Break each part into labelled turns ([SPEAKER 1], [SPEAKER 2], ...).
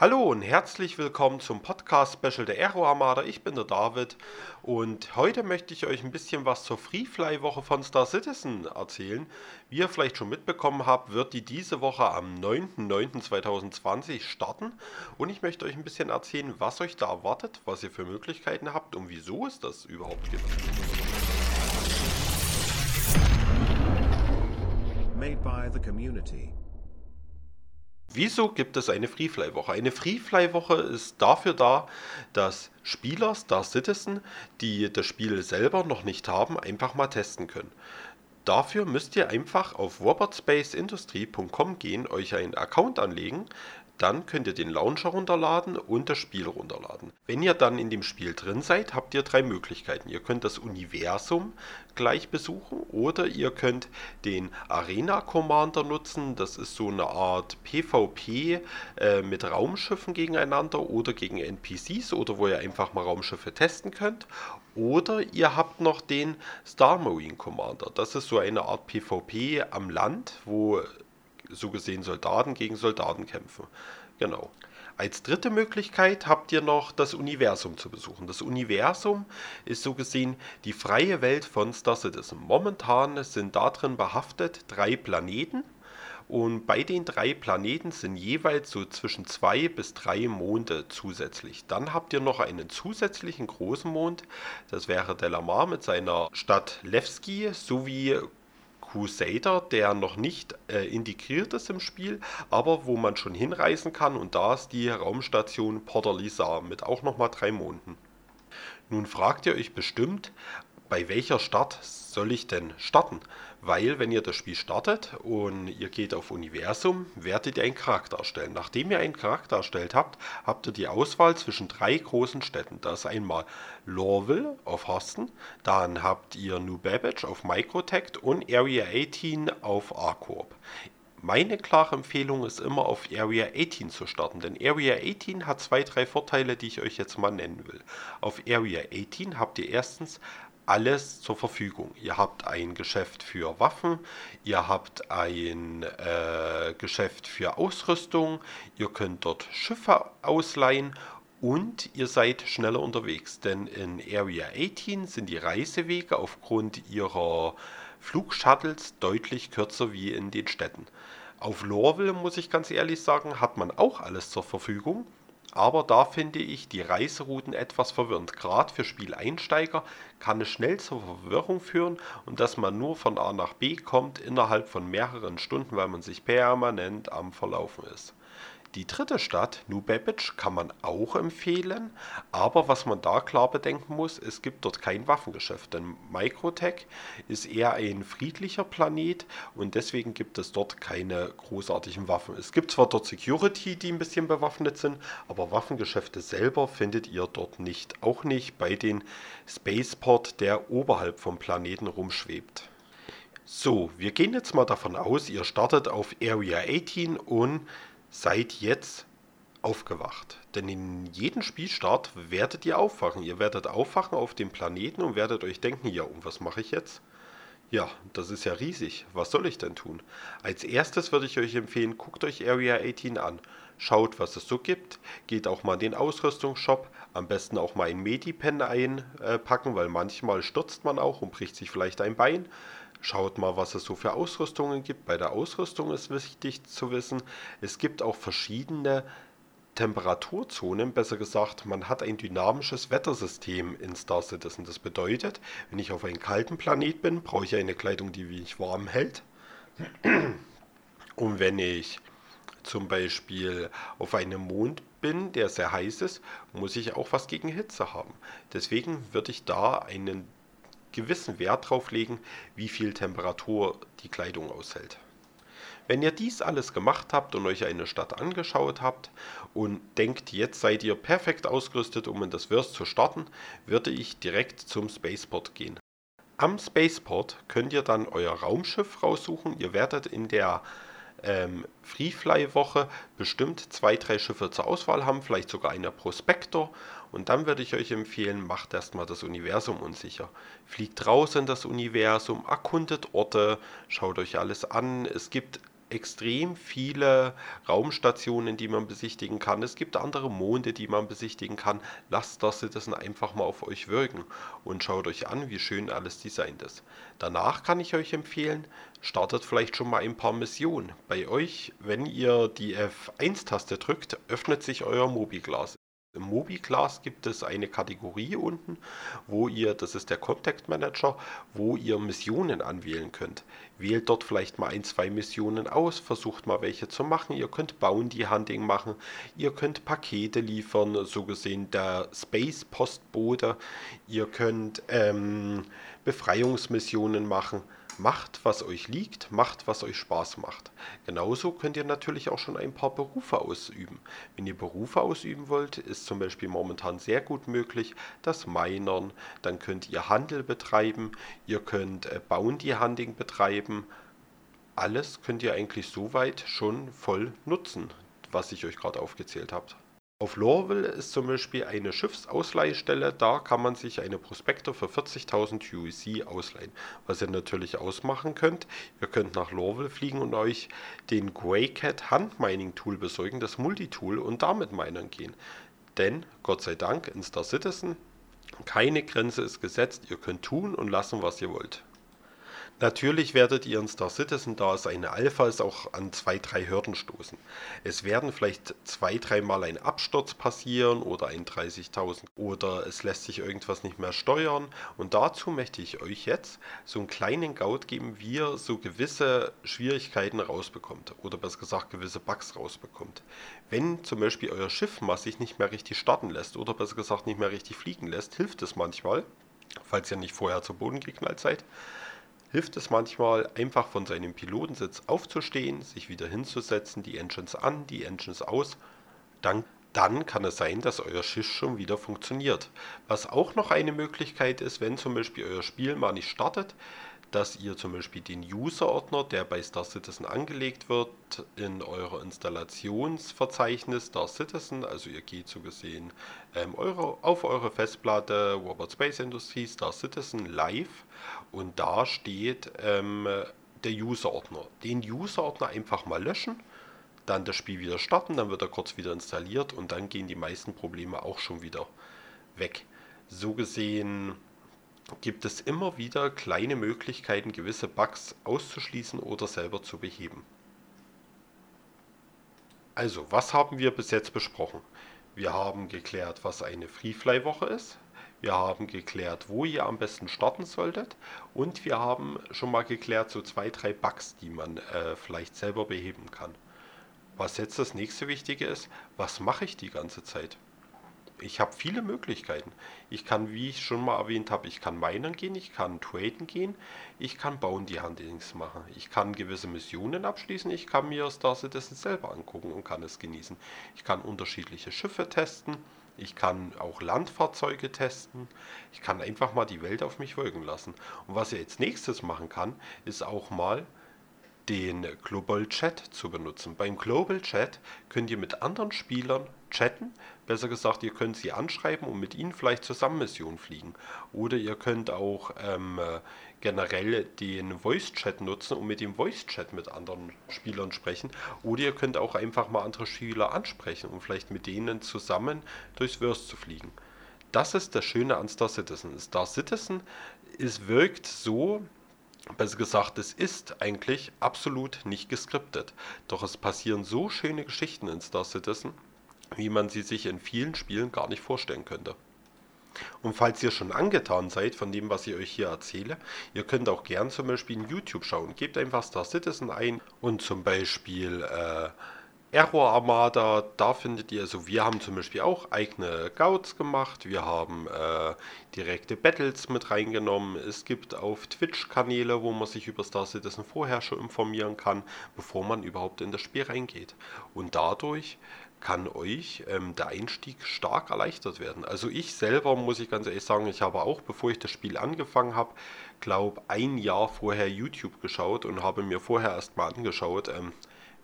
[SPEAKER 1] Hallo und herzlich willkommen zum Podcast Special der Aero Armada. Ich bin der David und heute möchte ich euch ein bisschen was zur Freefly Woche von Star Citizen erzählen. Wie ihr vielleicht schon mitbekommen habt, wird die diese Woche am 9.9.2020 starten und ich möchte euch ein bisschen erzählen, was euch da erwartet, was ihr für Möglichkeiten habt und wieso es das überhaupt gibt. Made by the community. Wieso gibt es eine Freefly-Woche? Eine Freefly-Woche ist dafür da, dass Spieler, Star Citizen, die das Spiel selber noch nicht haben, einfach mal testen können. Dafür müsst ihr einfach auf robotspaceindustry.com gehen, euch einen Account anlegen, dann könnt ihr den Launcher runterladen und das Spiel runterladen. Wenn ihr dann in dem Spiel drin seid, habt ihr drei Möglichkeiten. Ihr könnt das Universum gleich besuchen oder ihr könnt den Arena Commander nutzen. Das ist so eine Art PvP äh, mit Raumschiffen gegeneinander oder gegen NPCs oder wo ihr einfach mal Raumschiffe testen könnt. Oder ihr habt noch den Star Marine Commander. Das ist so eine Art PvP am Land, wo so gesehen Soldaten gegen Soldaten kämpfen. Genau. Als dritte Möglichkeit habt ihr noch das Universum zu besuchen. Das Universum ist so gesehen die freie Welt von Star Citizen. Momentan sind darin behaftet drei Planeten und bei den drei Planeten sind jeweils so zwischen zwei bis drei Monde zusätzlich. Dann habt ihr noch einen zusätzlichen großen Mond, das wäre Delamar mit seiner Stadt Levski sowie Crusader, der noch nicht äh, integriert ist im Spiel, aber wo man schon hinreisen kann und da ist die Raumstation Portalisa mit auch nochmal drei Monden. Nun fragt ihr euch bestimmt, bei welcher Start soll ich denn starten? Weil, wenn ihr das Spiel startet und ihr geht auf Universum, werdet ihr einen Charakter erstellen. Nachdem ihr einen Charakter erstellt habt, habt ihr die Auswahl zwischen drei großen Städten. Das ist einmal Lorville auf Horsten, dann habt ihr New Babbage auf Microtech und Area 18 auf Arcorp. Meine klare Empfehlung ist immer auf Area 18 zu starten, denn Area 18 hat zwei, drei Vorteile, die ich euch jetzt mal nennen will. Auf Area 18 habt ihr erstens alles zur Verfügung. Ihr habt ein Geschäft für Waffen, ihr habt ein äh, Geschäft für Ausrüstung, ihr könnt dort Schiffe ausleihen und ihr seid schneller unterwegs, denn in Area 18 sind die Reisewege aufgrund ihrer Flugshuttles deutlich kürzer wie in den Städten. Auf Lorville, muss ich ganz ehrlich sagen, hat man auch alles zur Verfügung. Aber da finde ich die Reiserouten etwas verwirrend. Gerade für Spieleinsteiger kann es schnell zur Verwirrung führen und dass man nur von A nach B kommt innerhalb von mehreren Stunden, weil man sich permanent am Verlaufen ist. Die dritte Stadt, New Babbage, kann man auch empfehlen, aber was man da klar bedenken muss, es gibt dort kein Waffengeschäft, denn Microtech ist eher ein friedlicher Planet und deswegen gibt es dort keine großartigen Waffen. Es gibt zwar dort Security, die ein bisschen bewaffnet sind, aber Waffengeschäfte selber findet ihr dort nicht, auch nicht bei den Spaceport, der oberhalb vom Planeten rumschwebt. So, wir gehen jetzt mal davon aus, ihr startet auf Area 18 und seid jetzt aufgewacht. Denn in jedem Spielstart werdet ihr aufwachen. Ihr werdet aufwachen auf dem Planeten und werdet euch denken, ja, und was mache ich jetzt? Ja, das ist ja riesig. Was soll ich denn tun? Als erstes würde ich euch empfehlen, guckt euch Area 18 an. Schaut, was es so gibt. Geht auch mal in den Ausrüstungsshop. Am besten auch mal ein Medipen einpacken, weil manchmal stürzt man auch und bricht sich vielleicht ein Bein. Schaut mal, was es so für Ausrüstungen gibt. Bei der Ausrüstung ist wichtig zu wissen, es gibt auch verschiedene Temperaturzonen, besser gesagt, man hat ein dynamisches Wettersystem in Star Citizen. Das bedeutet, wenn ich auf einem kalten Planet bin, brauche ich eine Kleidung, die mich warm hält. Und wenn ich zum Beispiel auf einem Mond bin, der sehr heiß ist, muss ich auch was gegen Hitze haben. Deswegen würde ich da einen gewissen Wert darauf legen, wie viel Temperatur die Kleidung aushält. Wenn ihr dies alles gemacht habt und euch eine Stadt angeschaut habt und denkt, jetzt seid ihr perfekt ausgerüstet, um in das Verse zu starten, würde ich direkt zum Spaceport gehen. Am Spaceport könnt ihr dann euer Raumschiff raussuchen. Ihr werdet in der ähm, Freefly-Woche bestimmt zwei, drei Schiffe zur Auswahl haben, vielleicht sogar einer Prospektor. Und dann würde ich euch empfehlen, macht erstmal das Universum unsicher. Fliegt raus in das Universum, erkundet Orte, schaut euch alles an. Es gibt extrem viele Raumstationen, die man besichtigen kann. Es gibt andere Monde, die man besichtigen kann. Lasst das Citizen einfach mal auf euch wirken und schaut euch an, wie schön alles designt ist. Danach kann ich euch empfehlen, startet vielleicht schon mal ein paar Missionen. Bei euch, wenn ihr die F1-Taste drückt, öffnet sich euer Mobiglas. Im MobiClass gibt es eine Kategorie unten, wo ihr, das ist der Contact Manager, wo ihr Missionen anwählen könnt. Wählt dort vielleicht mal ein, zwei Missionen aus, versucht mal welche zu machen. Ihr könnt Bounty Hunting machen, ihr könnt Pakete liefern, so gesehen der Space Postbote. Ihr könnt ähm, Befreiungsmissionen machen. Macht, was euch liegt, macht, was euch Spaß macht. Genauso könnt ihr natürlich auch schon ein paar Berufe ausüben. Wenn ihr Berufe ausüben wollt, ist zum Beispiel momentan sehr gut möglich das Minern, dann könnt ihr Handel betreiben, ihr könnt äh, Bounty Hunting betreiben. Alles könnt ihr eigentlich soweit schon voll nutzen, was ich euch gerade aufgezählt habe. Auf Lorville ist zum Beispiel eine Schiffsausleihstelle, da kann man sich eine Prospektor für 40.000 UEC ausleihen. Was ihr natürlich ausmachen könnt, ihr könnt nach Lorville fliegen und euch den Greycat Handmining Tool besorgen, das Multitool, und damit minern gehen. Denn, Gott sei Dank, in Star Citizen, keine Grenze ist gesetzt, ihr könnt tun und lassen, was ihr wollt. Natürlich werdet ihr in Star Citizen, da es eine Alpha ist, auch an zwei, drei Hürden stoßen. Es werden vielleicht zwei, dreimal ein Absturz passieren oder ein 30.000 oder es lässt sich irgendwas nicht mehr steuern. Und dazu möchte ich euch jetzt so einen kleinen Gaut geben, wie ihr so gewisse Schwierigkeiten rausbekommt oder besser gesagt gewisse Bugs rausbekommt. Wenn zum Beispiel euer Schiff mal sich nicht mehr richtig starten lässt oder besser gesagt nicht mehr richtig fliegen lässt, hilft es manchmal, falls ihr nicht vorher zu Boden geknallt seid hilft es manchmal, einfach von seinem Pilotensitz aufzustehen, sich wieder hinzusetzen, die Engines an, die Engines aus. Dann, dann kann es sein, dass euer Schiff schon wieder funktioniert. Was auch noch eine Möglichkeit ist, wenn zum Beispiel euer Spiel mal nicht startet, dass ihr zum Beispiel den User-Ordner, der bei Star Citizen angelegt wird, in eurer Installationsverzeichnis Star Citizen, also ihr geht so gesehen ähm, eure, auf eure Festplatte Robot Space Industry Star Citizen Live und da steht ähm, der User-Ordner. Den User-Ordner einfach mal löschen, dann das Spiel wieder starten, dann wird er kurz wieder installiert und dann gehen die meisten Probleme auch schon wieder weg. So gesehen gibt es immer wieder kleine Möglichkeiten, gewisse Bugs auszuschließen oder selber zu beheben. Also, was haben wir bis jetzt besprochen? Wir haben geklärt, was eine Freefly-Woche ist. Wir haben geklärt, wo ihr am besten starten solltet. Und wir haben schon mal geklärt, so zwei, drei Bugs, die man äh, vielleicht selber beheben kann. Was jetzt das nächste Wichtige ist, was mache ich die ganze Zeit? Ich habe viele Möglichkeiten. Ich kann, wie ich schon mal erwähnt habe, ich kann minen gehen, ich kann traden gehen, ich kann bauen die Handlings machen, ich kann gewisse Missionen abschließen, ich kann mir Star Citizen selber angucken und kann es genießen. Ich kann unterschiedliche Schiffe testen, ich kann auch Landfahrzeuge testen, ich kann einfach mal die Welt auf mich wirken lassen. Und was ich jetzt nächstes machen kann, ist auch mal den Global Chat zu benutzen. Beim Global Chat könnt ihr mit anderen Spielern chatten. Besser gesagt, ihr könnt sie anschreiben und mit ihnen vielleicht zusammen Missionen fliegen. Oder ihr könnt auch ähm, generell den Voice Chat nutzen und mit dem Voice Chat mit anderen Spielern sprechen. Oder ihr könnt auch einfach mal andere Spieler ansprechen und vielleicht mit denen zusammen durchs Verse zu fliegen. Das ist das Schöne an Star Citizen. Star Citizen es wirkt so, besser gesagt, es ist eigentlich absolut nicht geskriptet. Doch es passieren so schöne Geschichten in Star Citizen, wie man sie sich in vielen Spielen gar nicht vorstellen könnte. Und falls ihr schon angetan seid von dem, was ich euch hier erzähle, ihr könnt auch gern zum Beispiel in YouTube schauen. Gebt einfach Star Citizen ein und zum Beispiel äh, Error Armada, da findet ihr, also wir haben zum Beispiel auch eigene Gouts gemacht, wir haben äh, direkte Battles mit reingenommen, es gibt auf Twitch Kanäle, wo man sich über Star Citizen vorher schon informieren kann, bevor man überhaupt in das Spiel reingeht. Und dadurch kann euch ähm, der Einstieg stark erleichtert werden. Also ich selber muss ich ganz ehrlich sagen, ich habe auch, bevor ich das Spiel angefangen habe, glaube ein Jahr vorher YouTube geschaut und habe mir vorher erstmal angeschaut, ähm,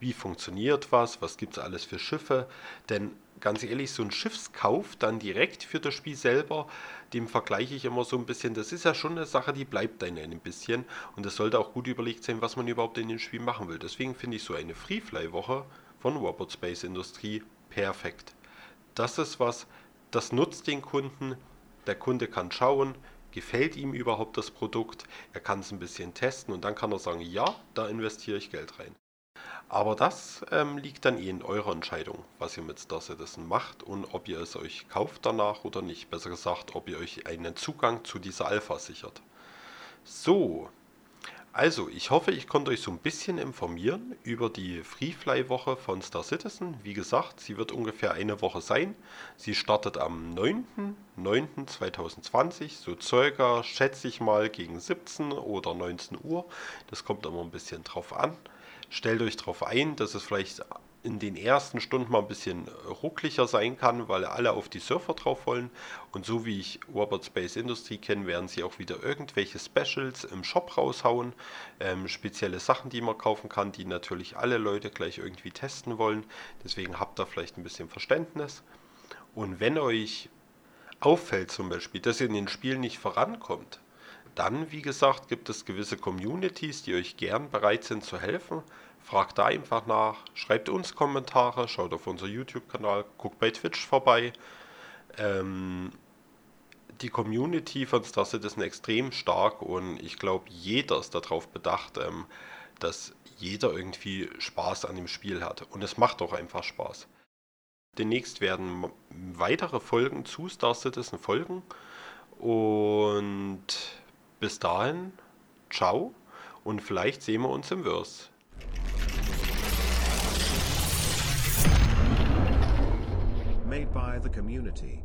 [SPEAKER 1] wie funktioniert was, was gibt es alles für Schiffe. Denn ganz ehrlich, so ein Schiffskauf dann direkt für das Spiel selber, dem vergleiche ich immer so ein bisschen. Das ist ja schon eine Sache, die bleibt dann ein bisschen. Und es sollte auch gut überlegt sein, was man überhaupt in dem Spiel machen will. Deswegen finde ich so eine Freefly-Woche von Robot Space Industrie perfekt. Das ist was, das nutzt den Kunden. Der Kunde kann schauen, gefällt ihm überhaupt das Produkt, er kann es ein bisschen testen und dann kann er sagen, ja, da investiere ich Geld rein. Aber das ähm, liegt dann eh in eurer Entscheidung, was ihr mit Star Citizen macht und ob ihr es euch kauft danach oder nicht. Besser gesagt, ob ihr euch einen Zugang zu dieser Alpha sichert. So, also ich hoffe, ich konnte euch so ein bisschen informieren über die Freefly-Woche von Star Citizen. Wie gesagt, sie wird ungefähr eine Woche sein. Sie startet am 9.9.2020, so circa, schätze ich mal, gegen 17 oder 19 Uhr. Das kommt immer ein bisschen drauf an stellt euch darauf ein, dass es vielleicht in den ersten Stunden mal ein bisschen ruckliger sein kann, weil alle auf die Surfer drauf wollen. Und so wie ich Robert Space Industry kenne, werden sie auch wieder irgendwelche Specials im Shop raushauen. Ähm, spezielle Sachen, die man kaufen kann, die natürlich alle Leute gleich irgendwie testen wollen. Deswegen habt ihr vielleicht ein bisschen Verständnis. Und wenn euch auffällt zum Beispiel, dass ihr in den Spielen nicht vorankommt, dann, wie gesagt, gibt es gewisse Communities, die euch gern bereit sind zu helfen. Fragt da einfach nach, schreibt uns Kommentare, schaut auf unser YouTube-Kanal, guckt bei Twitch vorbei. Ähm, die Community von Star Citizen extrem stark und ich glaube, jeder ist darauf bedacht, ähm, dass jeder irgendwie Spaß an dem Spiel hat. Und es macht auch einfach Spaß. Demnächst werden weitere Folgen zu Star Citizen folgen. Und bis dahin, ciao und vielleicht sehen wir uns im Würst. Made by the community.